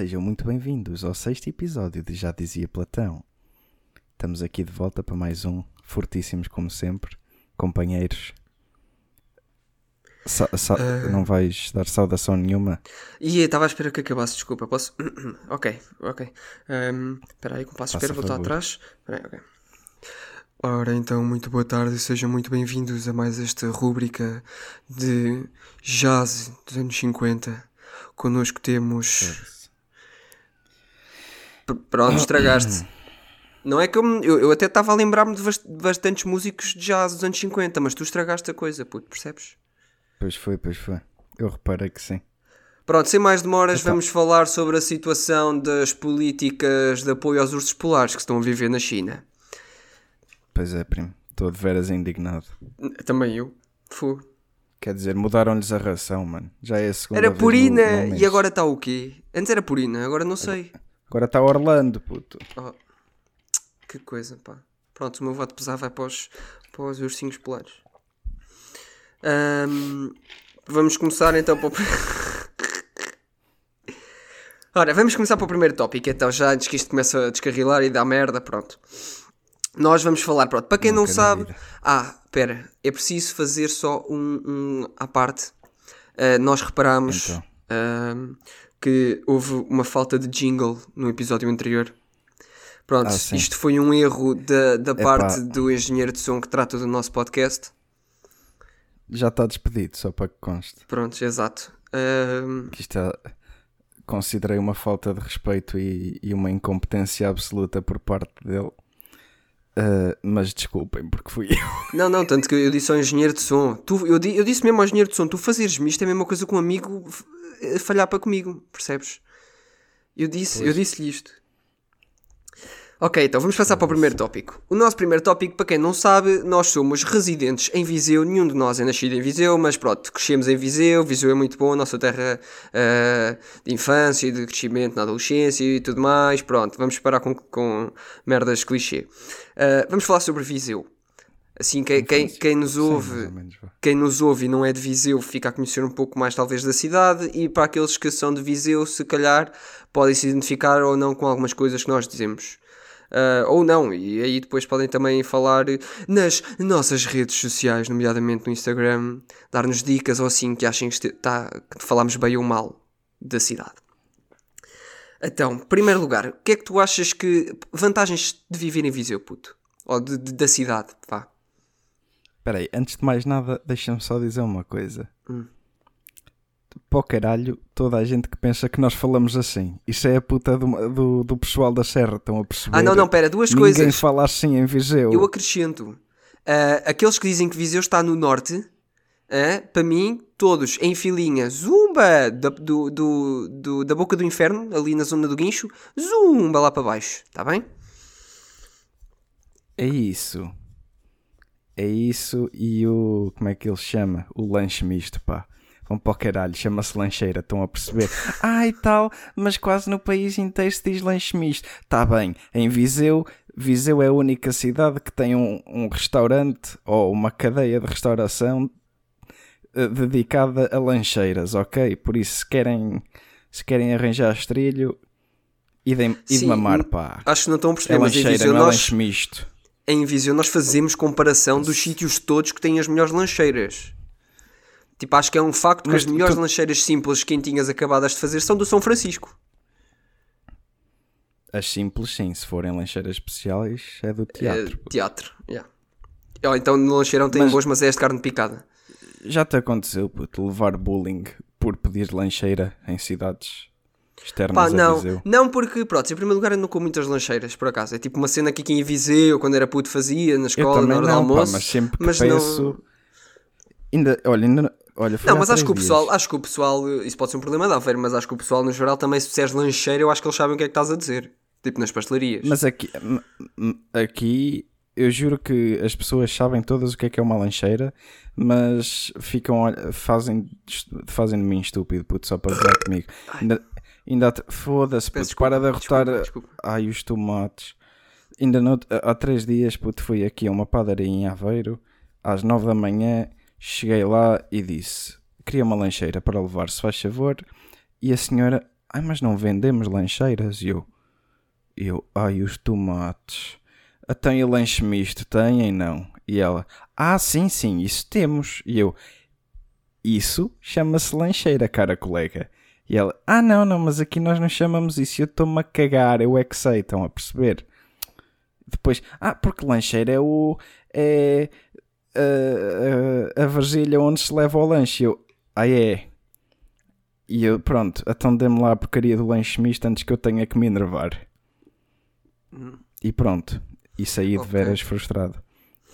Sejam muito bem-vindos ao sexto episódio de Já Dizia Platão. Estamos aqui de volta para mais um, fortíssimos como sempre, companheiros. Sa- sa- Ah. Não vais dar saudação nenhuma? E estava à espera que acabasse, desculpa, posso? ok, ok. Espera aí, com passo espera, voltar atrás. Espera aí, ok. Ora, então, muito boa tarde e sejam muito bem-vindos a mais esta rúbrica de jazz dos anos 50. Connosco temos. Pronto, estragaste. Não é que eu, eu, eu até estava a lembrar-me de bast- de bastantes músicos de jazz dos anos 50, mas tu estragaste a coisa, puto, percebes? Pois foi, pois foi. Eu reparei que sim. Pronto, sem mais demoras, Então. vamos falar sobre a situação das políticas de apoio aos ursos polares que estão a viver na China. Pois é, primo. Estou de veras indignado. Também eu. Fu. Quer dizer, mudaram-lhes a ração, mano. Já é a segunda Era purina e agora está o quê? Antes era purina, agora não sei. Agora está Orlando, puto. Oh, que coisa, pá. Pronto, o meu voto pesar vai para os, para os ursinhos polares. Ahm, vamos começar então para o. Ora, vamos começar para o primeiro tópico, então já antes que isto comece a descarrilar e dar merda, pronto. Nós vamos falar, pronto, para quem não na sabe. Ah, espera, é preciso fazer só um, um à parte. Ah, nós reparamos Então. ahm, que houve uma falta de jingle no episódio anterior. Pronto, Ah, isto foi um erro da, da Epá. parte do engenheiro de som que trata do nosso podcast. Já está despedido, só para que conste. Pronto, exato. Que isto é, considerei uma falta de respeito e, e uma incompetência absoluta por parte dele. Uh, mas desculpem, porque fui eu. não, não, tanto que eu disse ao engenheiro de som. Tu, eu, eu disse mesmo ao engenheiro de som: tu fazeres-me isto é a mesma coisa que um amigo falhar para comigo, percebes? Eu disse, eu disse-lhe isto. Ok, então vamos passar para o primeiro tópico. O nosso primeiro tópico, para quem não sabe, nós somos residentes em Viseu. Nenhum de nós é nascido em Viseu, mas pronto, crescemos em Viseu. Viseu é muito bom, a nossa terra ah, de infância e de crescimento na adolescência e tudo mais. Pronto, vamos parar com, com merdas clichê. Ah, vamos falar sobre Viseu. Assim, quem, quem, quem nos ouve quem nos ouve e não é de Viseu fica a conhecer um pouco mais talvez da cidade e para aqueles que são de Viseu se calhar podem se identificar ou não com algumas coisas que nós dizemos Ah, ou não, e aí depois podem também falar nas nossas redes sociais, nomeadamente no Instagram, dar-nos dicas ou assim que achem que, este- tá, que falamos bem ou mal da cidade. Então, em primeiro lugar, o que é que tu achas que. vantagens de viver em Viseu, puto? Ou de, de- da cidade, vá. Espera aí, antes de mais nada, deixa-me só dizer uma coisa. Hum. Para o caralho, toda a gente que pensa que nós falamos assim. Isso é a puta do, do, do pessoal da Serra, estão a perceber? Ah, não, não, pera, duas Ninguém coisas. fala assim em Viseu. Eu acrescento. ah, aqueles que dizem que Viseu está no norte, ah, para mim, todos em filinha, zumba da, do, do, do- da boca do inferno, ali na zona do guincho, zumba lá para baixo, está bem? É isso. É isso e o. Como é que ele chama? O lanche misto, pá. Vão para o caralho, chama-se lancheira, estão a perceber? Ai tal, mas quase no país inteiro se diz lanche misto. Tá bem, em Viseu, Viseu é a única cidade que tem um, um restaurante ou uma cadeia de restauração eh, dedicada a lancheiras, ok? Por isso, se querem, se querem arranjar estrilho, idem, ide Sim, mamar, n- pá. Acho que não estão a perceber, É mas em Viseu, não é nós, lanche misto. em Viseu nós fazemos comparação dos sítios todos que têm as melhores lancheiras. Tipo, acho que é um facto que Mas as tu- melhores tu- lancheiras simples, quentinhas, acabadas de fazer são do São Francisco. As simples, sim. Se forem lancheiras especiais, é do teatro. É, teatro, yeah. Ou então no lancheirão tem Mas- boas, mas é de carne picada. Já te aconteceu, puto, levar bullying por pedir lancheira em cidades externas Pá, a não, Viseu? não porque, pronto, em primeiro lugar eu não como muitas lancheiras, por acaso. É tipo uma cena que aqui em Viseu, quando era puto, fazia na Eu escola, na também hora não, do pá, almoço. mas sempre que não- Ainda, olha, ainda, olha, Não, mas acho que o dias. pessoal, acho que o pessoal, isso pode ser um problema da Aveiro, mas acho que o pessoal no geral também, se disseres lancheira, eu acho que eles sabem o que é que estás a dizer. Tipo nas pastelarias. Mas aqui, aqui, eu juro que as pessoas sabem todas o que é que é uma lancheira, mas ficam, fazem, fazem de mim estúpido, puto, só para gozar comigo. Ainda, ainda foda-se, puto, para de desculpa, arrotar desculpa, desculpa. ai, os tomates. ainda no, há três dias, puto, fui aqui a uma padaria em Aveiro, às nove da manhã, cheguei lá e disse: queria uma lancheira para levar, se faz favor. E a senhora, ai, mas não vendemos lancheiras? E eu, eu, ai, os tomates. Até o lanche misto têm, não? E ela, ah, sim, sim, isso temos. E eu, isso chama-se lancheira, cara colega. E ela, ah, não, não, mas aqui nós não chamamos isso. Eu estou-me a cagar, eu é que sei, estão a perceber? Depois, ah, porque lancheira é o. é. A, a, a vasilha onde se leva o lanche. Eu, ah, é. E eu, pronto, então dê-me lá a porcaria do lanche misto antes que eu tenha que me enervar. Hum. E pronto. E saí de veras frustrado.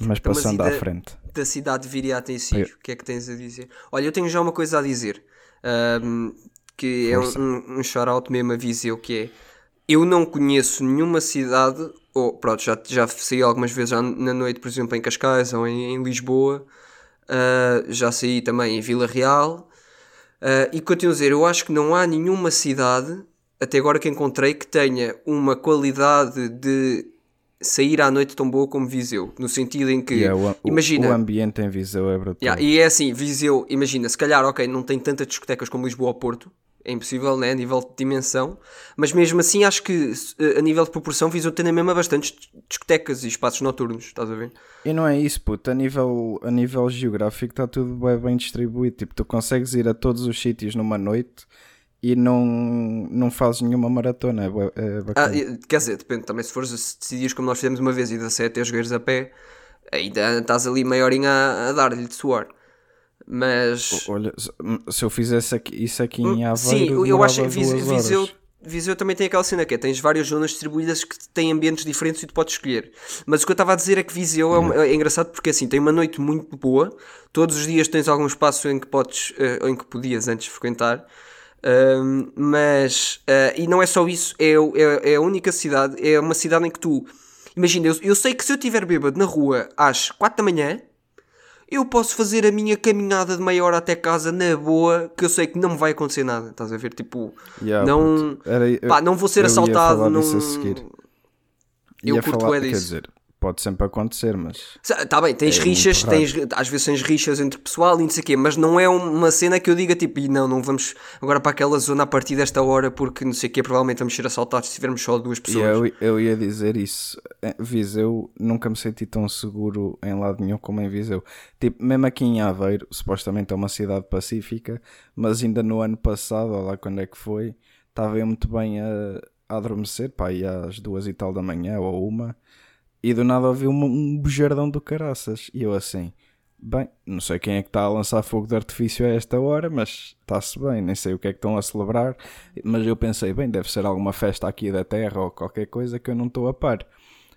Mas Então, mas passando e à da- frente. Da cidade de Viriato em si, Eu- o que é que tens a dizer? Olha, eu tenho já uma coisa a dizer. ahm, que é Força. um, um, um shout-out mesmo a Viseu, que é... Eu não conheço nenhuma cidade... Ou, pronto, já, já saí algumas vezes já na noite, por exemplo, em Cascais ou em, em Lisboa. ah, já saí também em Vila Real. Ah, e continuo a dizer, eu acho que não há nenhuma cidade, até agora que encontrei, que tenha uma qualidade de sair à noite tão boa como Viseu. No sentido em que, E é o, o- imagina, o ambiente em Viseu é brutal. Yeah, e é assim, Viseu, imagina, se calhar, ok, não tem tantas discotecas como Lisboa ou Porto, é impossível, né, a nível de dimensão, mas mesmo assim acho que eh, a nível de proporção Viseu tem na mesma bastantes discotecas e espaços noturnos, estás a ver? E não é isso, puto. A nível, a nível geográfico está tudo bem, bem distribuído. Tipo, tu consegues ir a todos os sítios numa noite e não, não fazes nenhuma maratona. É, é Ah, quer dizer, depende também, se fores se decidias como nós fizemos uma vez e da sete aos jogueiros a pé, ainda estás ali meia horinha a, a dar-lhe de suor. Mas... Olha, se- se eu fizesse aqui- isso aqui em Aveiro, Hum, Sim, eu acho que Viseu. Viseu também tem aquela cena que é, tens várias zonas distribuídas que têm ambientes diferentes e tu podes escolher. Mas o que eu estava a dizer é que Viseu é, uma- é engraçado porque assim, tem uma noite muito boa, todos os dias tens algum espaço em que podes, ou em que podias antes frequentar. Ahm, mas, ah, e não é só isso, é, é, é a única cidade, é uma cidade em que tu, imagina, eu, eu sei que se eu estiver bêbado na rua às 4 da manhã, eu posso fazer a minha caminhada de meia hora até casa na boa, que eu sei que não vai acontecer nada. Estás a ver? Tipo, Yeah, não. Era- eu- pá, não vou ser assaltado. Não... Eu Ia curto falar, quer disso. dizer, pode sempre acontecer, mas Tá bem, tens É rixas, tens, às vezes tens rixas entre pessoal e não sei o quê, mas não é uma cena que eu diga tipo, "Ih, não, não vamos agora para aquela zona a partir desta hora porque não sei o quê, provavelmente vamos ser assaltados se tivermos só duas E pessoas. eu, eu ia dizer isso. Viseu, nunca me senti tão seguro em lado nenhum como em Viseu. Tipo, mesmo aqui em Aveiro, supostamente é uma cidade pacífica, mas ainda no ano passado, ou lá quando é que foi, estava eu muito bem a, a adormecer, pá, aí às duas e tal da manhã ou uma, e do nada ouvi um, um bujardão do caraças. E eu assim, bem, não sei quem é que está a lançar fogo de artifício a esta hora, mas está-se bem, nem sei o que é que estão a celebrar. Mas eu pensei, bem, deve ser alguma festa aqui da terra ou qualquer coisa que eu não estou a par.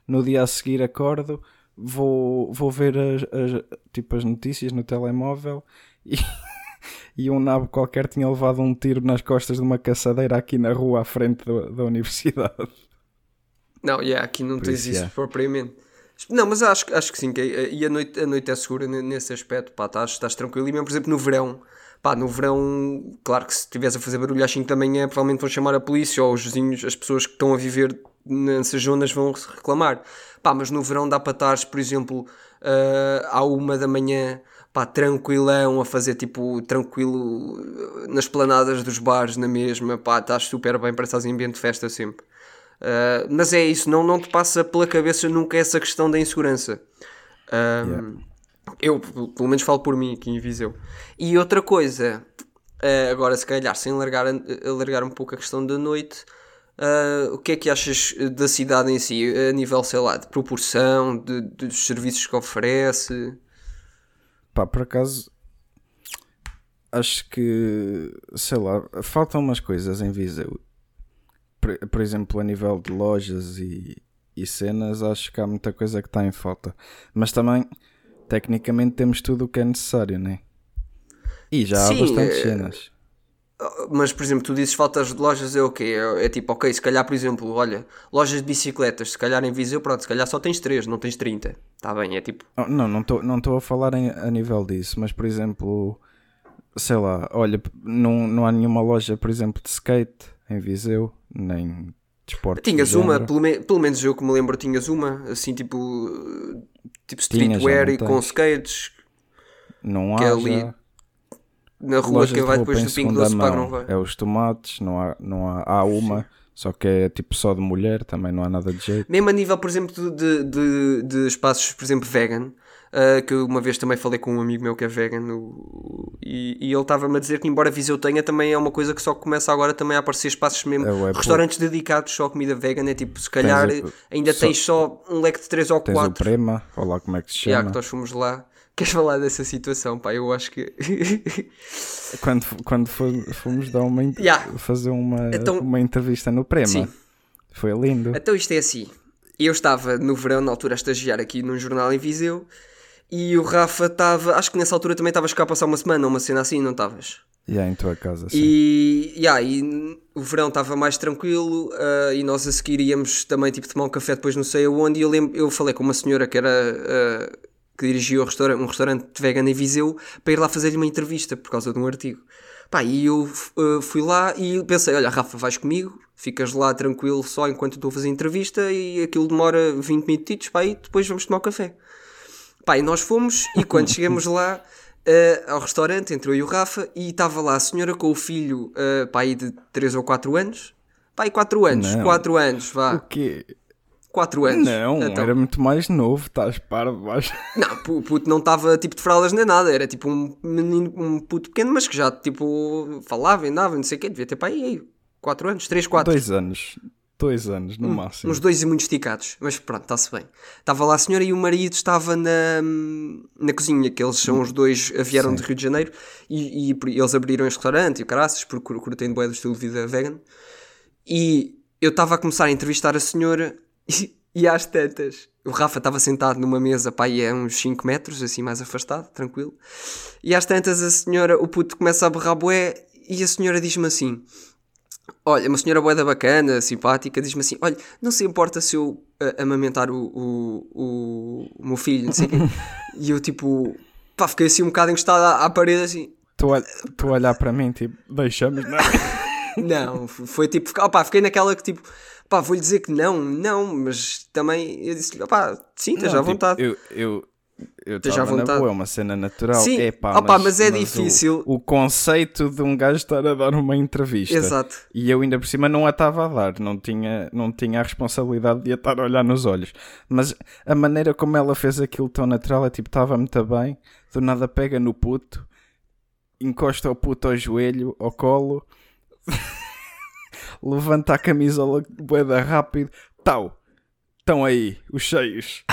No dia a seguir acordo, vou, vou ver as, as- tipo, as notícias no telemóvel e, e um nabo qualquer tinha levado um tiro nas costas de uma caçadeira aqui na rua à frente do- da universidade. Não, yeah, aqui não Por tens isso, isso yeah. propriamente. Não, mas acho, acho que sim, que, e a noite, a noite é segura ne- nesse aspecto, pá, estás, estás tranquilo. E mesmo, por exemplo, no verão, pá, no verão, claro que se estiveres a fazer barulho às 5 da manhã, provavelmente vão chamar a polícia ou os vizinhos, as pessoas que estão a viver nessas zonas vão reclamar. Pá, mas no verão dá para estares, por exemplo, ah, à uma da manhã, pá, tranquilão, a fazer tipo, tranquilo, eh, nas planadas dos bares, na mesma, pá, estás super bem, que estás em ambiente de festa sempre. Uh, mas é isso, não, não te passa pela cabeça nunca essa questão da insegurança. Um, Eu, pelo menos, falo por mim aqui em Viseu. E outra coisa, uh, agora se calhar, sem alargar, alargar um pouco a questão da noite, uh, o que é que achas da cidade em si, a nível, sei lá, de proporção, de, de- dos serviços que oferece? Pá, por acaso, acho que, sei lá, faltam umas coisas em Viseu. Por, por exemplo, a nível de lojas e, e cenas, acho que há muita coisa que está em falta. Mas também, tecnicamente, temos tudo o que é necessário, né? E já Sim, há bastantes é- cenas. Mas, por exemplo, tu dizes faltas de lojas, é o quê? É, é tipo, ok, se calhar, por exemplo, olha, lojas de bicicletas, se calhar em Viseu, pronto, se calhar só tens 3, não tens 30. Está bem, é tipo, Oh, Não, não estou não tô a falar em- a nível disso, mas por exemplo, sei lá, olha, não, não há nenhuma loja, por exemplo, de skate em Viseu, nem desporto. Tinhas uma, pelo, me, pelo, menos eu que me lembro, tinhas uma, assim tipo, tipo streetwear e com skates. Não há. É ali já. na rua que vai depois do Pingo Doce para não vai. É os tomates, não há, não há, há uma. Sim. Só que é tipo só de mulher, também não há nada de jeito. Mesmo a nível, por exemplo, de, de, de espaços, por exemplo, vegan, Uh, que uma vez também falei com um amigo meu que é vegan o, e, e, ele estava-me a dizer que embora Viseu tenha também é uma coisa que só começa agora também a aparecer espaços mesmo, é, restaurantes dedicados só a comida vegan, é tipo, se calhar tens o, ainda só, tens só um leque de 3 ou 4 tens o Prema, ou lá como é que se chama yeah, que nós fomos lá Queres falar dessa situação, pá? Eu acho que. quando quando fomos dar uma, yeah. fazer uma, então, uma entrevista no Prema, sim. foi lindo. Então isto é assim. Eu estava no verão, na altura, a estagiar aqui num jornal em Viseu e o Rafa estava, acho que nessa altura também estavas cá a passar uma semana, uma cena assim, não estavas? E yeah, em tua casa, sim. E, yeah, e o verão estava mais tranquilo uh, e nós a seguir íamos também tipo tomar um café depois não sei aonde e eu, lembro, eu falei com uma senhora que era uh, que dirigia um restaurante, um restaurante vegano em Viseu para ir lá fazer-lhe uma entrevista por causa de um artigo. Pá, e eu uh, fui lá e pensei, olha Rafa, vais comigo, ficas lá tranquilo só enquanto estou a fazer a entrevista e aquilo demora 20 minutos, pá, e depois vamos tomar um café. Pá, e nós fomos e quando chegamos lá uh, ao restaurante, entrou eu e o Rafa e estava lá a senhora com o filho, uh, pá, aí de 3 ou 4 anos. Pá, e 4 anos, não. 4 anos, vá. O quê? 4 anos. Não, então, era muito mais novo, estás parvo, baixo. Não, o puto não estava tipo de fraldas nem nada, era tipo um menino, um puto pequeno, mas que já tipo falava, andava, não sei o quê, devia ter pá aí 4 anos, 3, 4. 2 anos. Dois anos, no hum, máximo. Uns dois e muito esticados, mas pronto, está-se bem. Estava lá a senhora e o marido estava na, na cozinha, que eles são os dois, vieram Sim. de Rio de Janeiro e, e, eles abriram este restaurante e o caraças, porque curtem boé do estilo de vida vegan. E eu estava a começar a entrevistar a senhora e, e às tantas, o Rafa estava sentado numa mesa, pá, e é uns 5 metros, assim mais afastado, tranquilo. E às tantas a senhora, o puto começa a berrar boé e a senhora diz-me assim Olha, uma senhora boeda bacana, simpática, diz-me assim: Olha, não se importa se eu uh, amamentar o, o, o, o, meu filho, não sei o quê. e eu, tipo, pá, fiquei assim um bocado encostado à, à parede, assim. Tu, a, tu olhar para mim, tipo, deixamos, não Não, foi tipo, opá, fiquei naquela que tipo, pá, vou-lhe dizer que não, não, mas também eu disse-lhe, opá, sim, esteja à tipo, vontade. Eu, eu, eu estava na boa, é uma cena natural. Sim, Epá, opa, mas, mas é mas difícil. O, o, conceito de um gajo estar a dar uma entrevista. Exato. E eu ainda por cima não a estava a dar, não tinha, não tinha a responsabilidade de a estar a olhar nos olhos. Mas a maneira como ela fez aquilo tão natural é tipo, estava muito bem, do nada pega no puto, encosta o puto ao joelho, ao colo, levanta a camisola boeda rápido, tal estão aí, os cheios.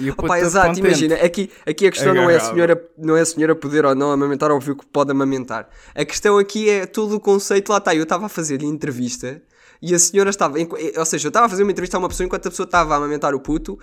E o Opa, exato, contente. imagina, aqui, aqui a questão não é, a senhora, não é a senhora poder ou não amamentar, óbvio que pode amamentar. A questão aqui é todo o conceito, lá está, eu estava a fazer-lhe entrevista e a senhora estava, ou seja, eu estava a fazer uma entrevista a uma pessoa enquanto a pessoa estava a amamentar o puto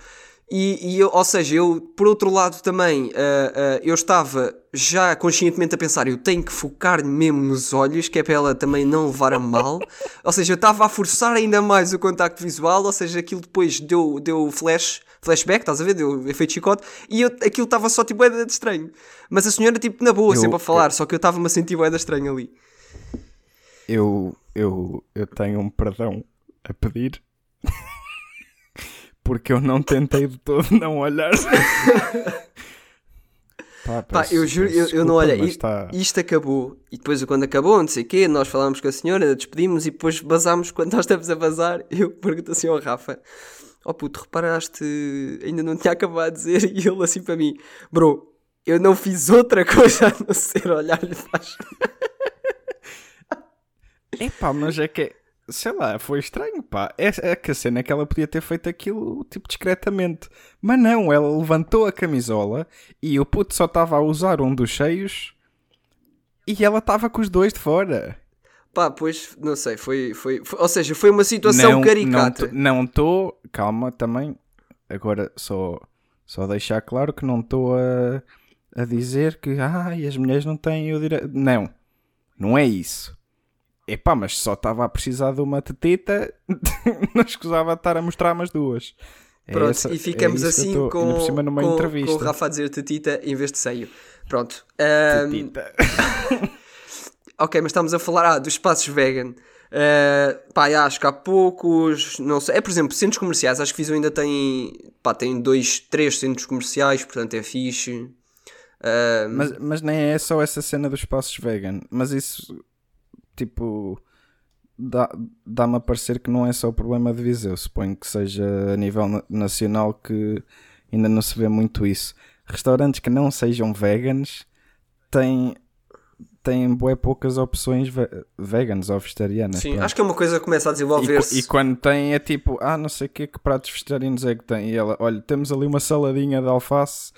e, e eu, ou seja, eu, por outro lado, também, uh, uh, eu estava já conscientemente a pensar, eu tenho que focar mesmo nos olhos, que é para ela também não levar a mal. ou seja, eu estava a forçar ainda mais o contacto visual, ou seja, aquilo depois deu, deu flash, flashback, estás a ver? Deu efeito chicote, e eu, aquilo estava só tipo, é de estranho. Mas a senhora, tipo, na boa, eu, sempre a falar, eu, só que eu estava-me a sentir é estranho ali. Eu, eu, eu tenho um perdão a pedir porque eu não tentei de todo não olhar. Pá, Pá, eu juro, eu, eu, não olhei. Isto, tá... isto acabou. E depois, quando acabou, não sei o quê, nós falámos com a senhora, despedimos e depois basámos. Quando nós estamos a bazar, eu pergunto assim ao Rafa: Oh puto, reparaste? Ainda não tinha acabado de dizer. E ele assim para mim: Bro, eu não fiz outra coisa a não ser olhar-lhe para Epá, mas é que é sei lá, foi estranho, pá. É, é que a cena é que ela podia ter feito aquilo, tipo, discretamente. Mas não, ela levantou a camisola e o puto só estava a usar um dos cheios e ela estava com os dois de fora. Pá, pois, não sei, foi, foi, foi ou seja, foi uma situação não, caricata. Não estou, calma, também, agora só, só deixar claro que não estou a, a dizer que, ai, as mulheres não têm o direito. Não, não é isso Epá, mas só estava a precisar de uma tetita, não escusava estar a mostrar umas duas. É Pronto, essa, e ficamos é assim tô, com, com, com, o Rafa a dizer tetita em vez de seio. Pronto. Um... Tetita. ok, mas estamos a falar ah, dos espaços vegan. Uh, pá, acho que há poucos, não sei. É, por exemplo, centros comerciais. Acho que Viseu ainda tem, pá, tem dois, três centros comerciais, portanto é fixe. Uh, mas, mas nem é só essa cena dos espaços vegan. Mas isso, tipo, dá-me dá a parecer que não é só o problema de Viseu. Suponho que seja a nível nacional que ainda não se vê muito isso. Restaurantes que não sejam veganos têm têm bué poucas opções ve veganas ou vegetarianas. Sim, pronto. acho que é uma coisa que começa a desenvolver-se. E, e, quando tem é tipo, ah, não sei que, que pratos vegetarianos é que tem. E ela, olha, temos ali uma saladinha de alface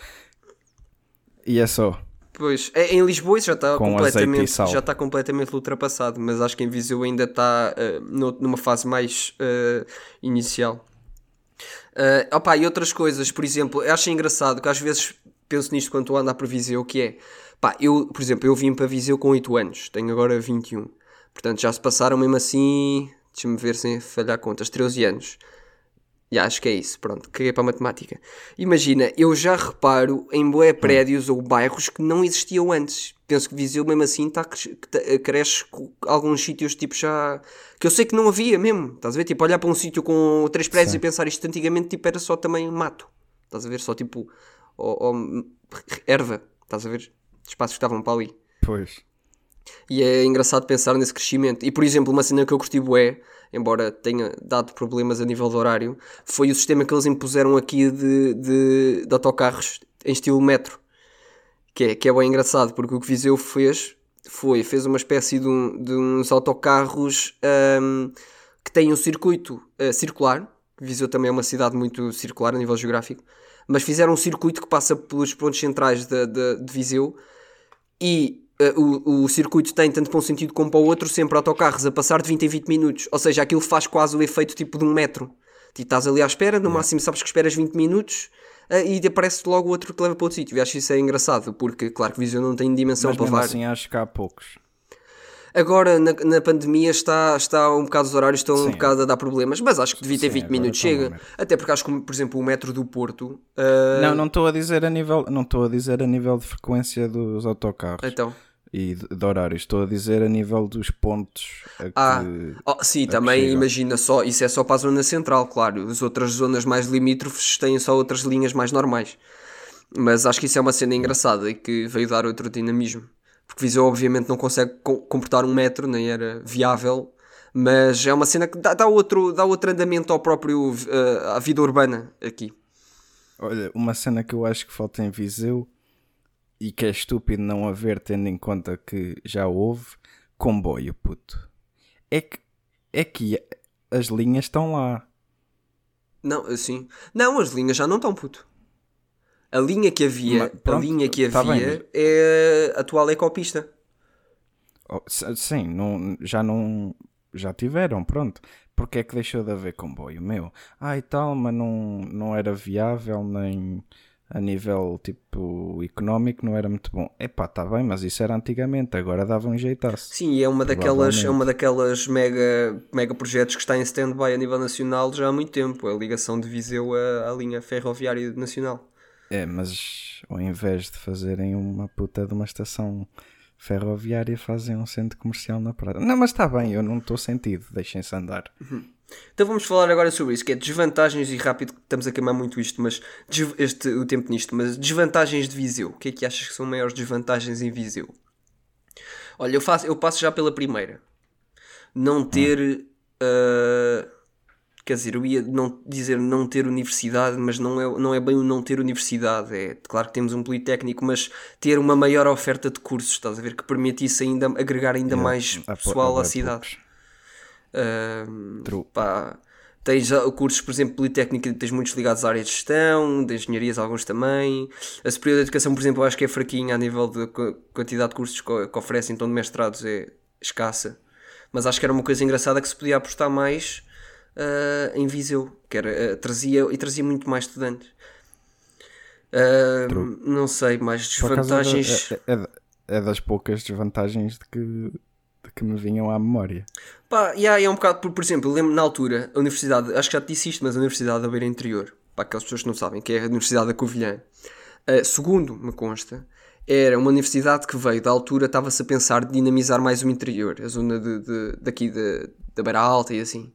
e é só. Pois, é, em Lisboa isso já está completamente, já está completamente ultrapassado, mas acho que em Viseu ainda está uh, numa fase mais uh, inicial. Uh, opa, e outras coisas, por exemplo, eu acho engraçado que às vezes penso nisto quando estou a andar por Viseu, que é, pá, eu, por exemplo, eu vim para Viseu com 8 anos, tenho agora 21, portanto já se passaram mesmo assim, deixa-me ver sem falhar contas, 13 anos. Já, acho que é isso, pronto, caguei para a matemática. Imagina, eu já reparo em boé prédios ou bairros que não existiam antes. Penso que Viseu mesmo assim tá, cresce com alguns sítios tipo já... Que eu sei que não havia mesmo, estás a ver? Tipo, olhar para um sítio com três prédios Sim. e pensar isto antigamente tipo era só também mato. Estás a ver? Só tipo... Ou, ou erva, estás a ver? Espaços que estavam para ali. Pois. E é engraçado pensar nesse crescimento. E por exemplo, uma cena que eu curti bué embora tenha dado problemas a nível de horário, foi o sistema que eles impuseram aqui de, de, de autocarros em estilo metro. Que é, que é bem engraçado, porque o que Viseu fez foi, fez uma espécie de, um, de uns autocarros um, que têm um circuito uh, circular. Viseu também é uma cidade muito circular a nível geográfico, mas fizeram um circuito que passa pelos pontos centrais de, de, de Viseu e o, o circuito tem tanto para um sentido como para o outro sempre autocarros a passar de 20 em 20 minutos. Ou seja, aquilo faz quase o efeito tipo de um metro. Tipo, estás ali à espera, no máximo sabes que esperas 20 minutos uh, e aparece logo outro que leva para outro sítio. E acho isso é engraçado, porque claro que Viseu não tem dimensão Mas para levar. assim acho que há poucos. Agora, na, na pandemia, está, está um bocado, os horários estão Sim. um bocado a dar problemas, mas acho que devia ter Sim, 20 minutos, chega. Até porque acho que, por exemplo, o metro do Porto. Uh... Não, não estou a dizer a nível, não estou a dizer a nível de frequência dos autocarros. Então e de, de horários. Estou a dizer a nível dos pontos. ah, oh, sim, também imagina só. Isso é só para a zona central, claro. As outras zonas mais limítrofes têm só outras linhas mais normais. Mas acho que isso é uma cena engraçada e que veio dar outro dinamismo. Porque Viseu, obviamente, não consegue comportar um metro, nem era viável. Mas é uma cena que dá, dá outro, dá outro andamento ao próprio, uh, à vida urbana aqui. Olha, uma cena que eu acho que falta em Viseu e que é estúpido não haver, tendo em conta que já houve, comboio, puto. É que, é que as linhas estão lá. Não, assim. Não, as linhas já não estão, puto. A linha que havia, Mas, pronto, a linha que tá havia é a atual ecopista. Oh, sim, não, já não. Já tiveram, pronto. Porque é que deixou de haver comboio? Meu, ah e tal, mas não, não era viável nem a nível tipo económico não era muito bom. Epá, está bem, mas isso era antigamente, agora dava um jeitaço. Sim, é uma daquelas, é uma daquelas mega, mega projetos que está em stand-by a nível nacional já há muito tempo, a ligação de Viseu à, à linha ferroviária nacional. É, mas ao invés de fazerem uma puta de uma estação ferroviária, fazem um centro comercial na praia. Não, mas está bem, eu não estou sentido, deixem-se andar. Uhum. Então vamos falar agora sobre isso, que é desvantagens, e rápido, estamos a queimar muito isto, mas este, o tempo nisto, mas desvantagens de Viseu. O que é que achas que são maiores desvantagens em Viseu? Olha, eu, faço, eu passo já pela primeira. Não ter. Uh, quer dizer, eu ia não, dizer não ter universidade, mas não é, não é bem o não ter universidade. É claro que temos um politécnico, mas ter uma maior oferta de cursos, estás a ver? Que permitisse ainda agregar ainda yeah, mais pessoal à cidade. Uh, pá, tens cursos, por exemplo, Politécnica, tens muitos ligados à área de gestão, de engenharias, alguns também. A Superior de Educação, por exemplo, eu acho que é fraquinha a nível de quantidade de cursos que oferecem, então de mestrados é escassa. Mas acho que era uma coisa engraçada que se podia apostar mais uh, em Viseu, que era, uh, trazia, e trazia muito mais estudantes. Uh, não sei, mais desvantagens. É, é, é, das poucas desvantagens de que que me vinham à memória. Pá, yeah, é um bocado, por, por exemplo, eu lembro na altura, a universidade, acho que já te disse isto, mas a Universidade da Beira Interior, para aquelas pessoas que não sabem, que é a Universidade da Covilhã, uh, segundo me consta, era uma universidade que veio da altura, estava-se a pensar de dinamizar mais o interior, a zona de, de daqui de, da Beira Alta e assim.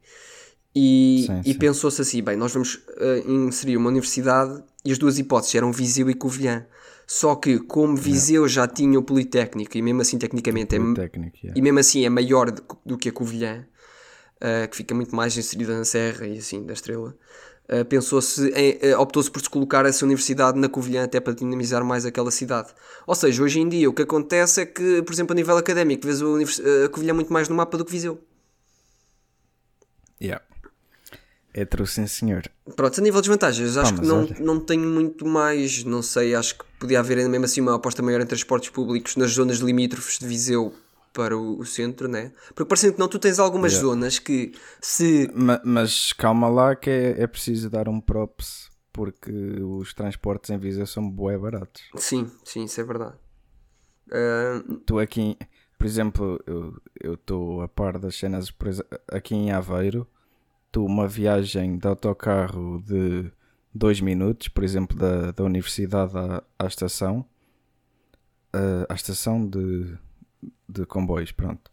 E, e pensou-se assim: bem, nós vamos uh, inserir uma universidade e as duas hipóteses eram Viseu e Covilhã. Só que, como Viseu já tinha o Politécnico, e mesmo assim, tecnicamente, é, e mesmo assim é maior do, do que a Covilhã, uh, que fica muito mais inserida na Serra e assim, da Estrela, uh, pensou-se, uh, optou-se por se colocar essa universidade na Covilhã até para dinamizar mais aquela cidade. Ou seja, hoje em dia o que acontece é que, por exemplo, a nível académico, vês a, a Covilhã muito mais no mapa do que Viseu. Yeah. É true, sim senhor. Pronto, a nível de desvantagens, acho que não, não tenho muito mais, não sei, acho que podia haver mesmo assim uma aposta maior em transportes públicos nas zonas limítrofes de Viseu para o, o centro, né? Porque parecendo que não, tu tens algumas yeah. zonas que se. Mas, mas calma lá que é, é preciso dar um props porque os transportes em Viseu são bué baratos. Sim, sim, isso é verdade. Uh... Tu aqui, por exemplo, eu estou a par das cenas, aqui em Aveiro tu uma viagem de autocarro de dois minutos, por exemplo, da, da universidade à, à estação, uh, à estação de, de comboios, pronto.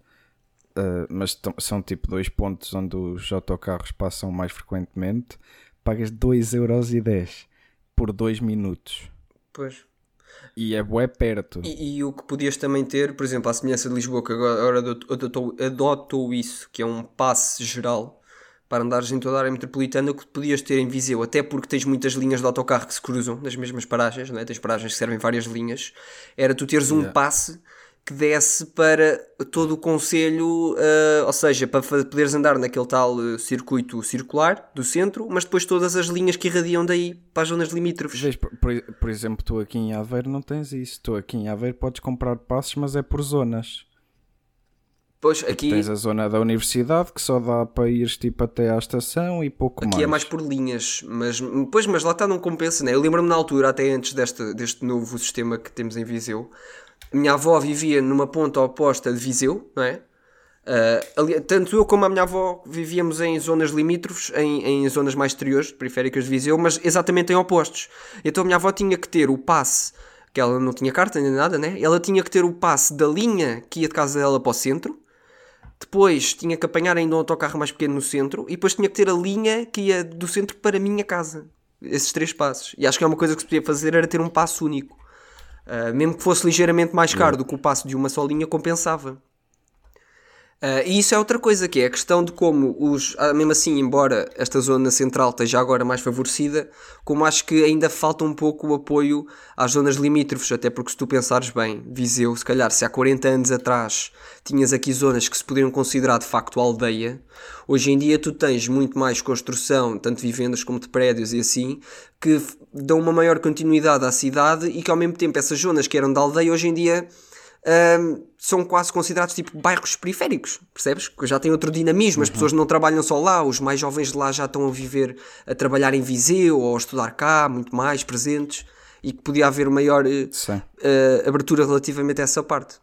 Uh, mas são tipo dois pontos onde os autocarros passam mais frequentemente, pagas 2,10€ por dois minutos. Pois. E é bué perto. E, e, o que podias também ter, por exemplo, a semelhança de Lisboa, que agora adotou, adotou isso, que é um passe geral para andares em toda a área metropolitana que podias ter em Viseu, até porque tens muitas linhas de autocarro que se cruzam nas mesmas paragens, não é? tens paragens que servem várias linhas, era tu teres um yeah. passe que desse para todo o Conselho, uh, ou seja, para poderes andar naquele tal uh, circuito circular do centro, mas depois todas as linhas que irradiam daí para as zonas limítrofes. Vês, por, por, exemplo, tu aqui em Aveiro não tens isso. Tu aqui em Aveiro podes comprar passos, mas é por zonas. Pois, aqui... Tens a zona da universidade que só dá para ir tipo até à estação e pouco aqui mais. Aqui é mais por linhas, mas, pois, mas lá está, não compensa, né? Eu lembro-me na altura, até antes deste, deste novo sistema que temos em Viseu, minha avó vivia numa ponta oposta de Viseu, não é? Uh, ali, tanto eu como a minha avó vivíamos em zonas limítrofes, em, em zonas mais exteriores, periféricas de Viseu, mas exatamente em opostos. Então a minha avó tinha que ter o passe, que ela não tinha carta nem nada, né? Ela tinha que ter o passe da linha que ia de casa dela para o centro depois tinha que apanhar ainda um autocarro mais pequeno no centro e depois tinha que ter a linha que ia do centro para a minha casa. Esses três passos. E acho que é uma coisa que se podia fazer era ter um passo único. Uh, mesmo que fosse ligeiramente mais caro do que o passo de uma só linha, compensava. Uh, e isso é outra coisa, que é a questão de como os, ah, mesmo assim, embora esta zona central esteja agora mais favorecida, como acho que ainda falta um pouco o apoio às zonas limítrofes, até porque se tu pensares bem, Viseu, se calhar se há 40 anos atrás tinhas aqui zonas que se poderiam considerar de facto aldeia, hoje em dia tu tens muito mais construção, tanto de vivendas como de prédios e assim, que dão uma maior continuidade à cidade e que ao mesmo tempo essas zonas que eram da aldeia hoje em dia um, são quase considerados tipo bairros periféricos, percebes? Que já têm outro dinamismo, as uhum. pessoas não trabalham só lá, os mais jovens de lá já estão a viver, a trabalhar em Viseu ou a estudar cá, muito mais presentes, e que podia haver maior uh, abertura relativamente a essa parte.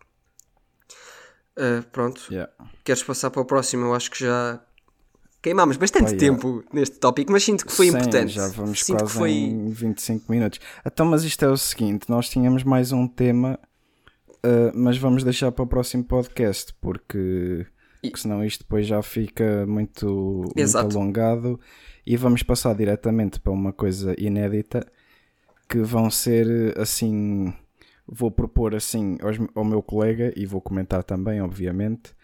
Uh, pronto, yeah. queres passar para o próximo? Eu acho que já queimámos bastante tempo yeah. neste tópico, mas sinto que foi Sim, importante. Já vamos sinto quase que foi... em 25 minutos. Então, mas isto é o seguinte: nós tínhamos mais um tema Uh, mas vamos deixar para o próximo podcast porque, e... porque senão isto depois já fica muito, muito alongado. E vamos passar diretamente para uma coisa inédita que vão ser assim vou propor assim aos, ao meu colega e vou comentar também obviamente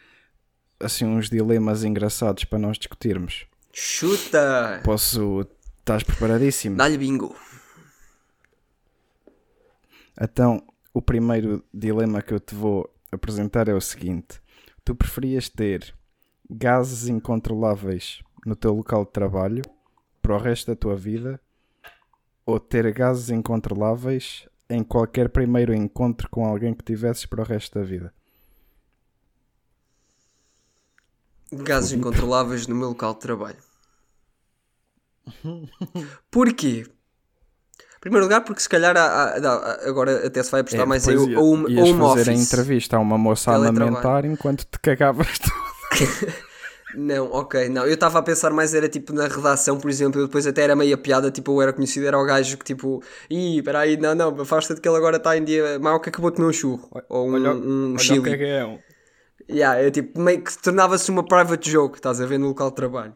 assim uns dilemas engraçados para nós discutirmos. Chuta! Posso estás preparadíssimo? Dá-lhe bingo. Então o primeiro dilema que eu te vou apresentar é o seguinte: tu preferias ter gases incontroláveis no teu local de trabalho para o resto da tua vida ou ter gases incontroláveis em qualquer primeiro encontro com alguém que tivesses para o resto da vida? Gases incontroláveis no meu local de trabalho. Porquê? Primeiro lugar, porque se calhar há, há, agora até se vai apostar é, mais aí ou uma fazer office. a entrevista a uma moça a lamentar enquanto te cagavas tudo. Não, ok, não. Eu estava a pensar mais, era tipo na redação, por exemplo, eu depois até era meia piada, tipo, eu era conhecido, era o gajo que tipo, ih, peraí, não, não, afasta-te que ele agora está em dia mau que acabou de comer um churro. Ou um, Olha, um olha o que é é um. Yeah, é tipo, meio que tornava-se uma private joke, estás a ver, no local de trabalho.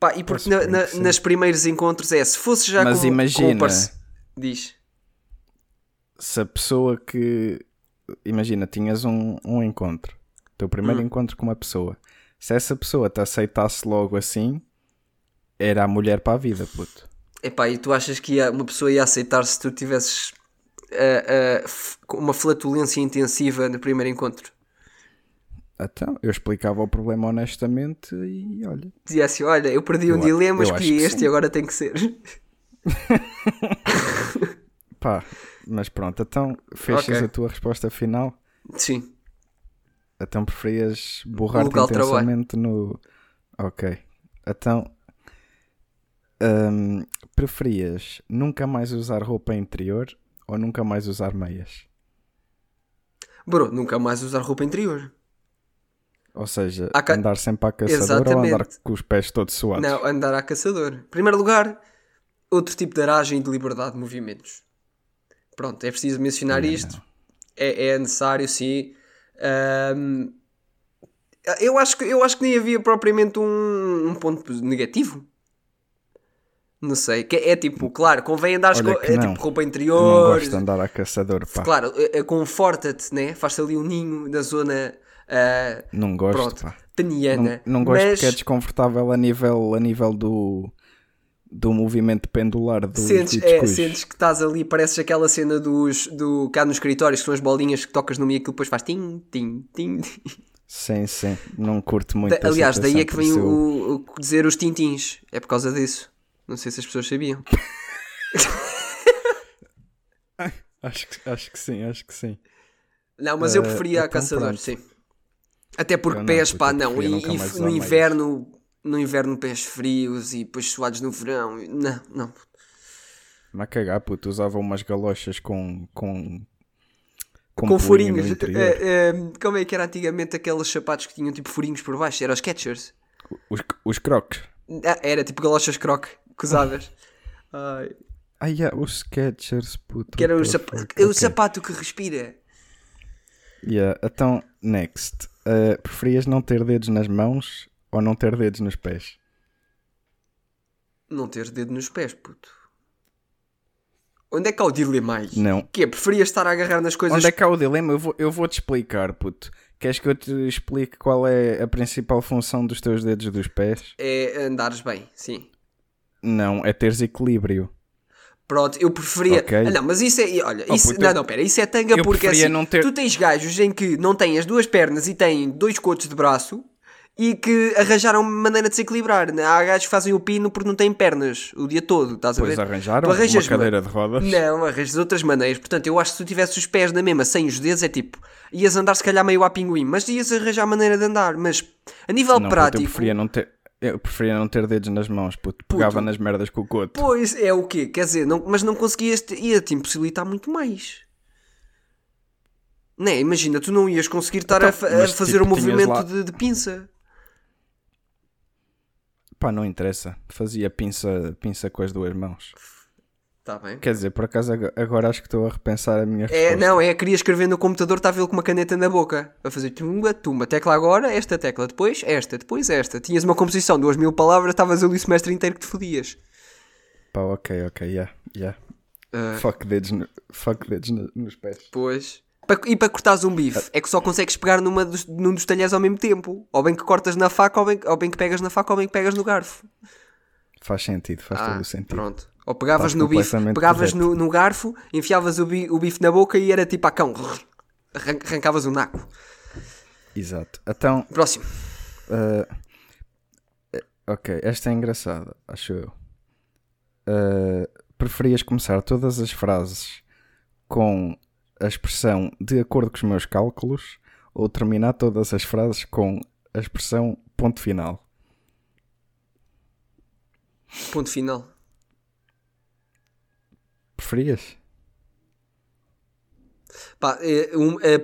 Pá, e porque na, na, nas primeiros encontros é, se fosse já Mas com, imagina. com o Diz. Se a pessoa que. Imagina, tinhas um, um encontro. Teu primeiro encontro com uma pessoa. Se essa pessoa te aceitasse logo assim, era a mulher para a vida, puto. Epá, e tu achas que ia- uma pessoa ia aceitar se tu tivesses ah, f- uma flatulência intensiva no primeiro encontro? Então, eu explicava o problema honestamente e olha. Dizia assim: Olha, eu perdi um Eu a- dilema, escolhi que este sim. e agora tem que ser. Pá, mas pronto, então fechas Ok. a tua resposta final. Sim. Então preferias borrar-te intensamente no. Ok. Então. hum, preferias nunca mais usar roupa interior ou nunca mais usar meias? Bro, nunca mais usar roupa interior. Ou seja, ca- andar sempre à caçadora ou andar Exatamente. com os pés todos suados? Não, andar a caçador. Em primeiro lugar, outro tipo de aragem e de liberdade de movimentos. Pronto, é preciso mencionar Yeah, isto. É, é necessário, sim. Ahm, eu, acho que, eu acho que nem havia propriamente um, um ponto negativo. Não sei. Que é, tipo, claro, convém andar com é, não. tipo, roupa Eu não interior. gosto de andar à caçador, pá. Claro, eh, eh, conforta-te, né? Faz-te ali um ninho na zona ah, Não gosto, pronto, pá. peniana. Não, não gosto mas porque é desconfortável a nível, a nível do, do movimento pendular do sentes, é, sentes que estás ali, pareces aquela cena dos, do cá nos escritórios, que são as bolinhas que tocas no meio e aquilo depois faz tim, tim, tim. Sim, sim. Não curto muito a Aliás, daí é que vem o, o dizer os tintins. É por causa disso. Não sei se as pessoas sabiam. Acho que, acho que sim, acho que sim. Não, mas eu Eh, preferia a então caçador, pronto. sim. Até porque pés, pá, não. E, e no inverno, no inverno pés frios e depois suados no verão. Não, não. Mas cagar, puto, usava umas galochas com. com. Com, no furinhos. Eh, eh, como é que era antigamente aqueles sapatos que tinham tipo furinhos por baixo? Era os Skechers. Os, os crocs. Ah, era tipo galochas croc que usavas. Ai, Ai, yeah, os Skechers, puto. que era o, sap é o ok. sapato que respira. Yeah, Então, next. Uh, preferias não ter dedos nas mãos ou não ter dedos nos pés? Não ter dedo nos pés, puto. Onde é que há o dilema aí? Não. Que é? Preferias estar a agarrar nas coisas Onde é que há o dilema? Eu vou, eu vou te explicar, puto. Queres que eu te explique qual é a principal função dos teus dedos dos pés? é andares bem, sim. Não, é teres equilíbrio. Pronto, eu preferia. Ok. Ah, não, mas isso é. Olha, Oh, isso... puto, não, não, pera, isso é tanga eu porque assim, não ter- tu tens gajos em que não têm as duas pernas e têm dois cotos de braço e que arranjaram uma maneira de se equilibrar. né? Há gajos que fazem o pino porque não têm pernas o dia todo, estás a Pois ver? arranjaram Tu arranjas uma cadeira de rodas. Não, arranjas outras maneiras. Portanto, eu acho que se tu tivesses os pés na mesma sem os dedos, é tipo, ias andar se calhar meio a pinguim, mas ias arranjar maneira de andar. Mas a nível Não, prático, eu preferia não ter. Eu preferia não ter dedos nas mãos, puto. Pegava nas merdas com o coto. pois é o quê? Quer dizer, não, mas não conseguias, te- ia-te impossibilitar muito mais. Não é? Imagina, tu não ias conseguir estar a, Então, fa- a mas, fazer tipo, o tinhas movimento lá- de, de pinça. Pá, não interessa. Fazia pinça, pinça com as duas mãos. Está bem. Quer dizer, por acaso ag- agora acho que estou a repensar a minha É, resposta. não, é, queria escrever no computador, estava ele com uma caneta na boca. A fazer tumba, tumba. Tecla agora, esta tecla. Depois esta, depois esta. Tinhas uma composição de duas mil palavras, estavas ali o semestre inteiro que te fodias. Pá, ok, ok, yeah, yeah. Ah, Fuck dedos, no- fuck dedos no- nos pés. Pois. E para cortares um bife, é que só consegues pegar numa dos- num dos talheres ao mesmo tempo. Ou bem que cortas na faca, ou bem, ou bem que pegas na faca, ou bem que pegas no garfo. Faz sentido, faz todo Ah, o sentido. pronto. Ou pegavas no bife, pegavas no, no garfo, enfiavas o, bi- o bife na boca e era tipo a cão. Arran- Arrancavas o naco. Exato. Então, Próximo. uh, ok, esta é engraçada, acho eu. Uh, preferias começar todas as frases com a expressão de acordo com os meus cálculos ou terminar todas as frases com a expressão ponto final? Ponto final. Preferias? Pá, é, um, é,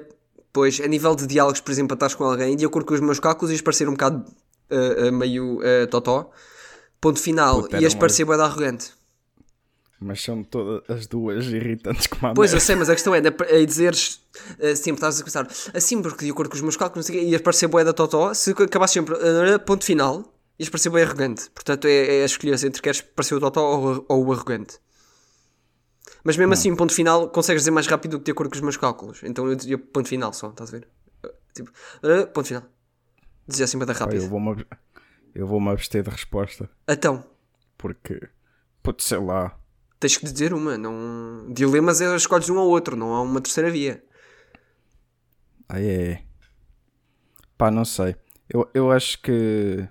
pois, a nível de diálogos, por exemplo, estás com alguém, de acordo com os meus cálculos, ias parecer um bocado uh, uh, meio uh, totó. Ponto final. Puta, Ias um parecer de arrogante. Mas são todas as duas irritantes como a Pois, eu sei, mas a questão é, a dizeres sempre, estás a pensar assim, porque de acordo com os meus cálculos, não sei ias parecer bué da totó, se acabasses sempre, ponto final, ias parecer bué arrogante. Portanto, é, é a escolher entre queres parecer o totó ou, ou o arrogante. Mas mesmo assim, ponto final, consegues dizer mais rápido do que de acordo com os meus cálculos. Então eu dizia ponto final só, estás a ver? Uh, Tipo, uh, ponto final. Dizia assim para dar rápido. eu vou-me ab- eu vou-me abster de resposta. Então, Porque, pode sei lá. tens que dizer uma. Não... Dilemas é escolhes um ou outro, não há uma terceira via. Ai é. Pá, não sei. Eu, eu acho que.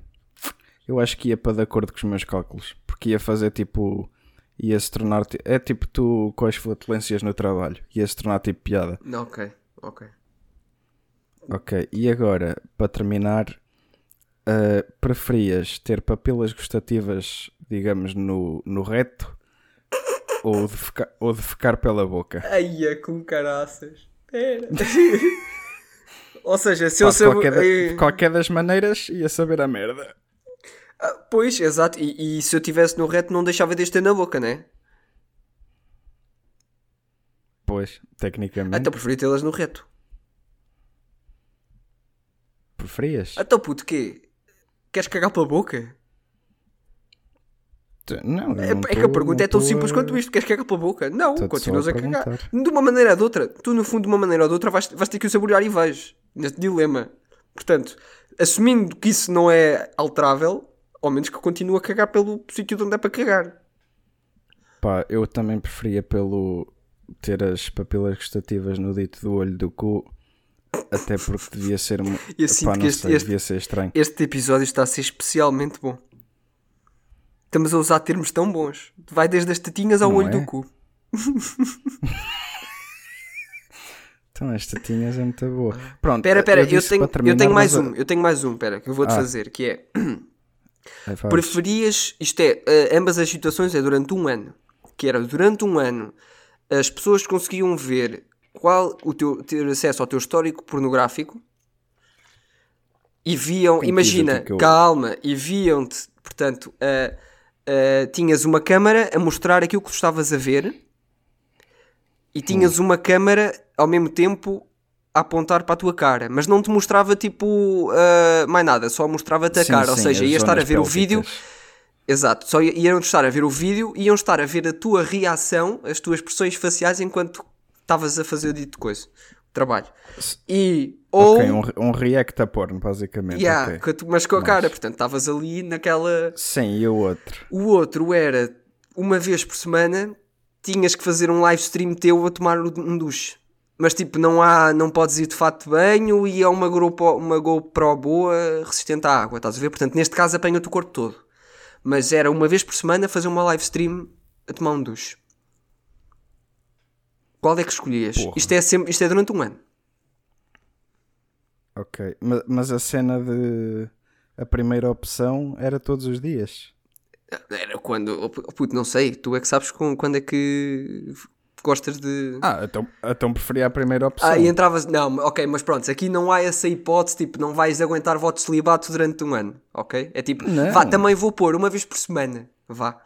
Eu acho que ia para de acordo com os meus cálculos. Porque ia fazer tipo. Ia se tornar. É tipo tu com as flatulências no trabalho. Ia se tornar tipo piada. Não, ok, ok. Ok. E agora, para terminar. ah, preferias ter papilas gustativas, digamos, no, no reto? Ou de, ficar, ou de ficar pela boca? Ai, é com caraças. Pera. Ou seja, se Pá, eu sou. qualquer, da- qualquer das maneiras, ia saber a merda. Ah, Pois, exato. E, e se eu tivesse no reto, não deixava de as ter na boca, né? Pois, tecnicamente. Então preferia tê-las no reto. Preferias? Então puto, quê? Queres cagar pela boca? Tu- Não, É, não é que tô- a pergunta é não tão tô simples quanto isto. Queres cagar pela boca? Não, Tô-te continuas a, a cagar. De uma maneira ou de outra. Tu, no fundo, de uma maneira ou de outra, vais, vais ter que o saborear e vais. Neste dilema. Portanto, assumindo que isso não é alterável, ao menos que continue a cagar pelo sítio de onde é para cagar. Pá, eu também preferia pelo ter as papilas gustativas no dito do olho do cu, até porque devia ser. Eu sinto que este- sei, este- devia ser estranho. Este episódio está a ser especialmente bom. Estamos a usar termos tão bons. Vai desde as tetinhas ao Não olho é? do cu. Então, esta tinhas é muito boa. Pronto, Espera, espera, eu, disse tenho, eu tenho mais mas um. Eu tenho mais um, espera, que eu vou-te Ah. fazer, que é... Preferias, isto é, eh, ambas as situações é durante um ano. Que era durante um ano as pessoas conseguiam ver qual o teu ter acesso ao teu histórico pornográfico e viam, Quem imagina, eu- calma, e viam-te, portanto, tinhas uma câmara a mostrar aquilo que tu estavas a ver e tinhas uma câmara ao mesmo tempo a apontar para a tua cara, mas não te mostrava tipo eh, mais nada, só mostrava-te a Sim, cara, ou sim, seja, as ias estar a ver o vídeo Exato, só iam estar a ver o vídeo, iam estar a ver a tua reação, as tuas expressões faciais enquanto estavas a fazer o dito coisa, trabalho. E ou Ok, um, um react a porno, basicamente. Yeah, ok. com a tu- mas com a cara, portanto, estavas ali naquela. Sim, e o outro? O outro era uma vez por semana tinhas que fazer um live stream teu a tomar um duche. Mas tipo, não há, não podes ir de fato de banho e é uma GoPro, uma GoPro boa resistente à água, estás a ver? Portanto, neste caso apanha-te o corpo todo. Mas era uma vez por semana fazer uma live stream a tomar um duche. Qual é que escolhias? Porra. Isto é, sempre, isto é durante um ano. Ok, ma- mas a cena de. A primeira opção era todos os dias. Era quando. oh, puto, não sei, tu é que sabes quando é que gostas de. Ah, então, então preferia a primeira opção. Ah, e entravas. Não, ok, mas pronto, aqui não há essa hipótese, tipo, não vais aguentar voto de celibato durante um ano, ok? É tipo, Não. vá, também vou pôr uma vez por semana, vá.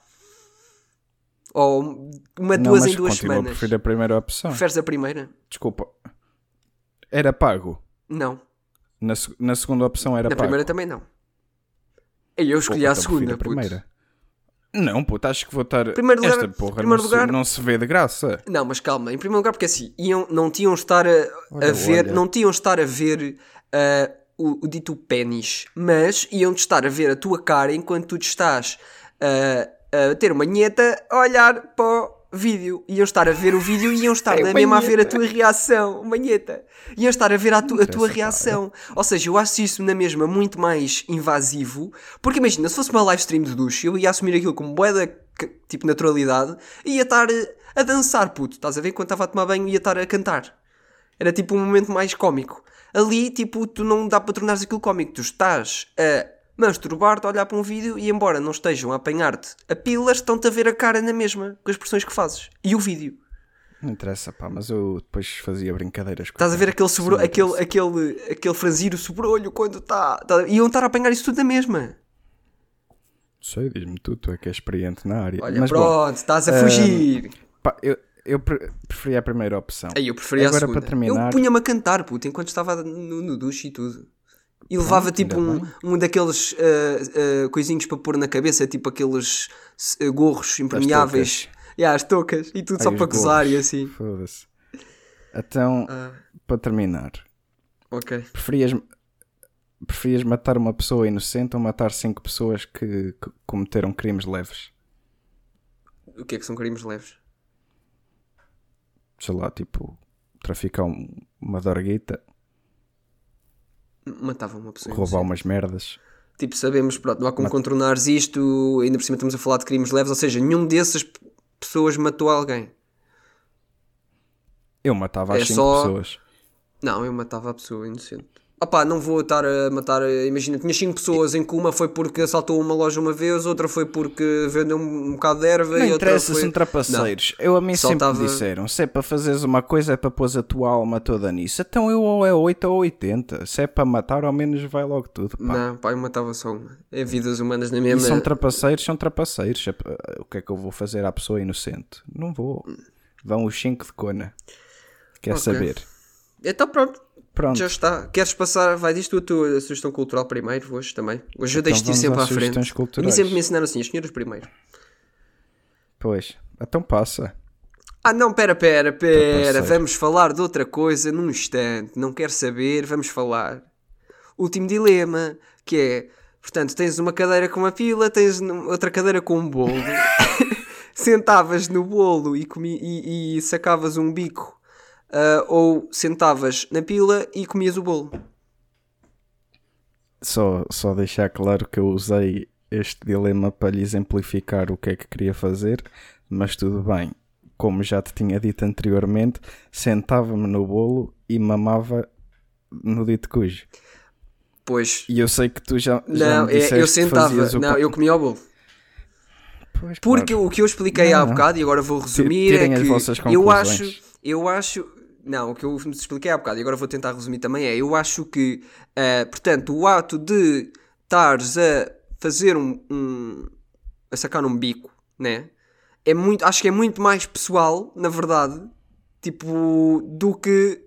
Ou uma, Não, duas em duas a semanas. preferir a primeira opção. Preferes a primeira? Desculpa. Era pago. Não. Na, na segunda opção era Na pago. primeira também não. Eu escolhi Porra, a então prefiro segunda, a puto. Não, puto, acho que vou estar. Primeiro lugar- Esta porra primeiro não, lugar- se, não se vê de graça. Não, mas calma, em primeiro lugar, porque assim, iam, não tinham estar a, a Olha, ver, olha. não tinham estar a ver ah, o, o dito pênis, mas iam estar a ver a tua cara enquanto tu te estás ah, a ter uma nheta a olhar para o vídeo. Iam estar a ver o vídeo e iam estar É mesma a ver a tua reação, uma nheta. Iam estar a ver a, tu- a tua reação. Ou seja, eu acho isso na mesma muito mais invasivo, porque imagina, se fosse uma live stream de duche, eu ia assumir aquilo como boeda tipo naturalidade e ia estar eh, a dançar, puto. Estás a ver? Quando estava a tomar banho ia estar a cantar. Era tipo um momento mais cómico. Ali, tipo, tu não dá para tornares aquilo cómico. Tu estás a masturbar-te, a olhar para um vídeo e, embora não estejam a apanhar-te a pilas, estão-te a ver a cara na mesma, com as expressões que fazes. E o vídeo. Não interessa, pá, mas eu depois fazia brincadeiras com Estás a ver aquele, sobre, aquele, aquele, aquele franzir o sobrolho quando está. Tá, iam estar a apanhar isso tudo na mesma. Sei, diz-me tu, tu é que és experiente na área. Olha, mas bom, pronto, estás a ah, fugir. pá, eu, eu pre- preferia a primeira opção. Aí eu preferia Agora, a segunda. para terminar- Eu punha-me a cantar, puto, enquanto estava no, no duche e tudo. E levava tipo um, bem. um daqueles ah, ah, coisinhos para pôr na cabeça, tipo aqueles ah, gorros impermeáveis. E as toucas. E tudo Ai, só para gozar e assim. Foda-se. Então, Ah, para terminar, ok. preferias, preferias matar uma pessoa inocente ou matar cinco pessoas que, que cometeram crimes leves? O que é que são crimes leves? Sei lá, tipo, traficar um- uma dorguita, Matava uma pessoa. roubar umas merdas. Tipo, sabemos, pronto, não há como contornares isto, ainda por cima estamos a falar de crimes leves, ou seja, nenhum dessas pessoas matou alguém. Eu matava as É cinco só- pessoas. Não, eu matava a pessoa inocente. Opá, não vou estar a matar, eh, imagina, tinha 5 pessoas em que uma foi porque assaltou uma loja uma vez, outra foi porque vendeu um, bocado de erva Não e outra interessa, foi... são trapaceiros. Eu a mim Saltava- sempre me disseram: se é para fazeres uma coisa é para pôs a tua alma toda nisso. Então eu ou é 8 ou 80. Se é para matar, ao menos vai logo tudo. Pá. Não, pá, eu matava só uma. É vidas humanas na E mesma... são trapaceiros, são trapaceiros. É O que é que eu vou fazer à pessoa inocente? Não vou. Vão os 5 de cona. Quer Ok. saber? Então pronto, Pronto. já está. Queres passar, vai diz tu a tua sugestão cultural primeiro hoje também. Hoje eu Então deixo-te ir sempre à frente. sugestões A mim culturais. sempre me ensinaram assim, as senhoras primeiro. Pois. Então passa. Ah não, pera, pera, pera, parceiro. vamos falar de outra coisa num instante, não quero saber, vamos falar. Último dilema, que é, portanto, tens uma cadeira com uma pila, tens outra cadeira com um bolo, sentavas no bolo e, comi, e, e sacavas um bico, ah, ou sentavas na pila e comias o bolo. Só, só deixar claro que eu usei este dilema para lhe exemplificar o que é que queria fazer, mas tudo bem. Como já te tinha dito anteriormente, sentava-me no bolo e mamava no dito cujo. Pois, E eu sei que tu já, já não, é, eu sentava, não, eu comia o bolo. Pois, Porque claro. o que eu expliquei Não, há não. bocado, e agora vou resumir, tirem é que eu acho, eu acho, não, o que eu vos expliquei há bocado, e agora vou tentar resumir também é, eu acho que, eh, portanto, o ato de estares a fazer um, um- a sacar um bico, né, é muito, acho que é muito mais pessoal, na verdade, tipo, do que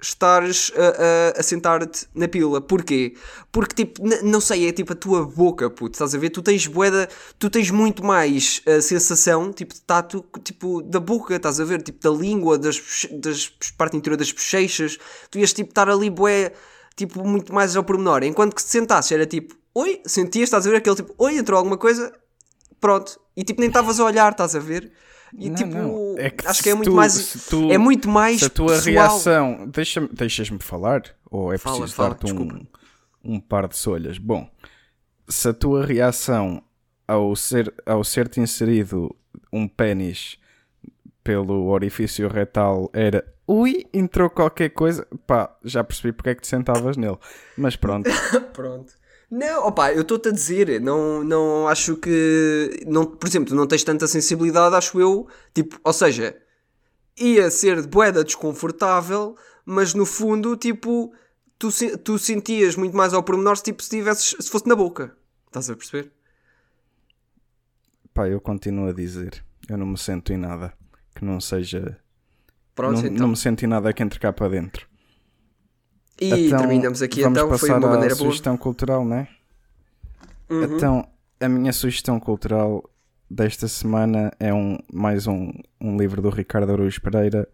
estares a, a, a sentar-te na pila. Porquê? Porque, tipo, não sei, é tipo a tua boca, puto, estás a ver? Tu tens boeda, tu tens muito mais a sensação, tipo, de tato, tipo, da boca, estás a ver? Tipo, da língua, das, das parte interior das bochechas. Tu ias, tipo, estar ali, bué, tipo, muito mais ao pormenor. Enquanto que se sentasses era tipo, oi, sentias, estás a ver? Aquele tipo, oi, entrou alguma coisa, pronto. E tipo, nem estavas a olhar, estás a ver? E Não, tipo, não. É que acho que é muito tu- mais. se tu- é muito mais. Se a tua pessoal. reação. Deixa Deixas-me falar? Ou é Fala, preciso dar-te um, um par de solhas? Bom, se a tua reação ao ser ao ser-te inserido um pênis pelo orifício retal era ui, entrou qualquer coisa, pá, já percebi porque é que te sentavas nele. Mas pronto, Pronto. Não, opá, eu estou-te a dizer, não, não acho que. Não, por exemplo, tu não tens tanta sensibilidade, acho eu. Tipo, ou seja, ia ser de boeda desconfortável, mas no fundo, tipo, tu, tu sentias muito mais ao pormenor se, tipo, se, tivesses, se fosse na boca. Estás a perceber? pá, eu continuo a dizer, eu não me sento em nada que não seja. Pronto, não, então. não me sento em nada que entre cá para dentro. E terminamos aqui vamos então, foi passar uma à maneira boa. sugestão cultural, não é? Uhum. Então, a minha sugestão cultural desta semana é um, mais um, um livro do Ricardo Araújo Pereira,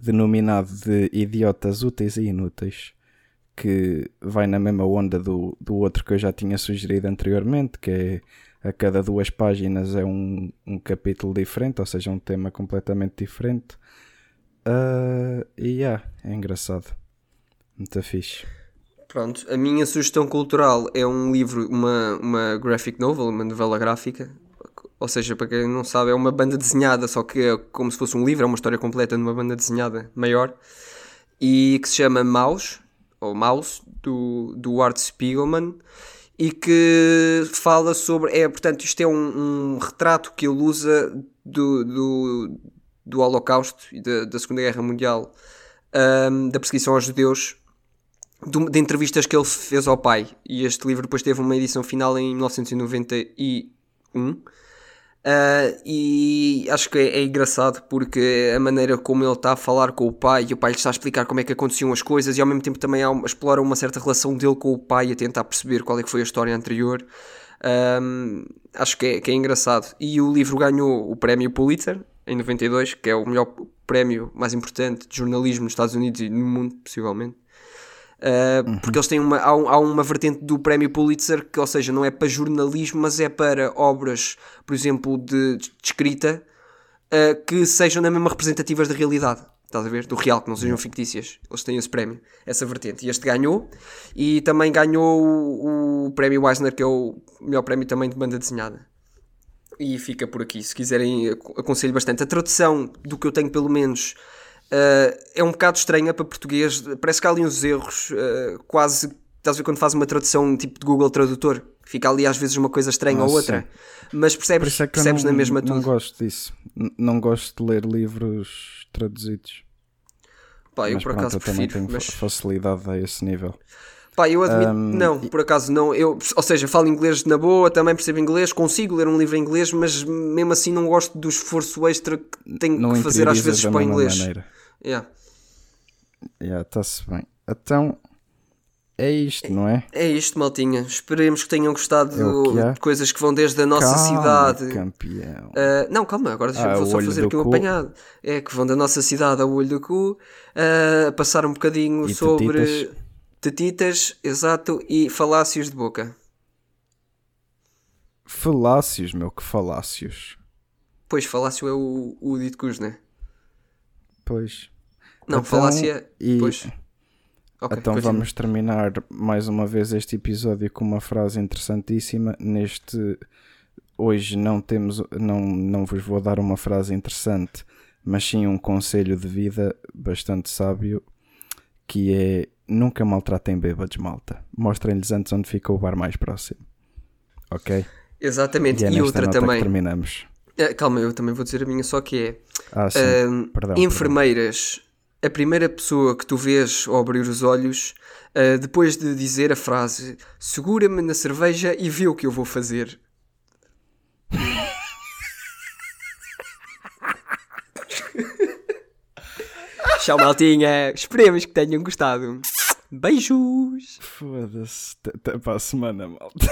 denominado de Idiotas Úteis e Inúteis, que vai na mesma onda do, do outro que eu já tinha sugerido anteriormente, que é a cada duas páginas é um, um capítulo diferente, ou seja, um tema completamente diferente. Ah, e yeah, é engraçado. Muito fixe. Pronto, a minha sugestão cultural é um livro, uma, uma graphic novel, uma novela gráfica. Ou seja, para quem não sabe, é uma banda desenhada, só que é como se fosse um livro, é uma história completa numa banda desenhada maior. E que se chama Maus, ou Maus, do, do Art Spiegelman. E que fala sobre. É, portanto, isto é um, um retrato que ele usa do, do, do Holocausto e da, da Segunda Guerra Mundial, um, da perseguição aos judeus, de, entrevistas que ele fez ao pai. E este livro depois teve uma edição final em 1991. Uh, e acho que é, é, engraçado porque a maneira como ele está a falar com o pai e o pai lhe está a explicar como é que aconteciam as coisas e ao mesmo tempo também explora uma certa relação dele com o pai a tentar perceber qual é que foi a história anterior. Um, acho que é, que é engraçado. E o livro ganhou o prémio Pulitzer em 92, que é o melhor prémio mais importante de jornalismo nos Estados Unidos e no mundo, possivelmente. Uh, uhum. Porque eles têm uma, há, há, uma vertente do prémio Pulitzer que, ou seja, não é para jornalismo, mas é para obras, por exemplo, de, de escrita uh, que sejam na mesma representativas da realidade. Estás a ver? Do real, que não sejam fictícias. Eles têm esse prémio, essa vertente. E este ganhou. E também ganhou o, o prémio Eisner, que é o melhor prémio também de banda desenhada. E fica por aqui. Se quiserem, aconselho bastante. A tradução, do que eu tenho pelo menos, uh, é um bocado estranha para português. Parece que há ali uns erros, uh, quase. Estás a ver quando faz uma tradução tipo de Google Tradutor? Fica ali às vezes uma coisa estranha ah, ou outra. Sim. Mas percebes, é percebes não, na mesma tudo. Não gosto disso. Não gosto de ler livros traduzidos. Pá, eu mas por pronto, acaso eu prefiro. também tenho mas... facilidade a esse nível. Pá, eu admito. Um, não, por acaso não. Eu, ou seja, falo inglês na boa, também percebo inglês, consigo ler um livro em inglês, mas mesmo assim não gosto do esforço extra que tenho que fazer às vezes para o inglês. Maneira. Yeah. Yeah, está-se bem. Então, é isto, não é? É isto, maltinha. Esperemos que tenham gostado é de coisas que vão desde a nossa calma, cidade. campeão. Uh, não, calma, agora ah, só fazer aqui um apanhado. É que vão da nossa cidade ao olho do cu, uh, passar um bocadinho e sobre tetitas. Tetitas, exato, e falácios de boca. Falácios, meu, que falácios. Pois, falácio é o, o dito cus, né? Pois. Não, então, falácia. E... Pois. Okay, então continue. vamos terminar mais uma vez este episódio com uma frase interessantíssima. Neste hoje não temos, não, não vos vou dar uma frase interessante, mas sim um conselho de vida bastante sábio, que é nunca maltratem bêbados, malta. Mostrem-lhes antes onde fica o bar mais próximo. Ok? Exatamente. E, é e outra também. terminamos. Eh, calma, eu também vou dizer a minha, só que é ah, sim. Uh, perdão, enfermeiras. Perdão a primeira pessoa que tu vês ao abrir os olhos, uh, depois de dizer a frase segura-me na cerveja e vê o que eu vou fazer. Tchau, maltinha. Esperemos que tenham gostado. Beijos. Foda-se. Até para a semana, malta.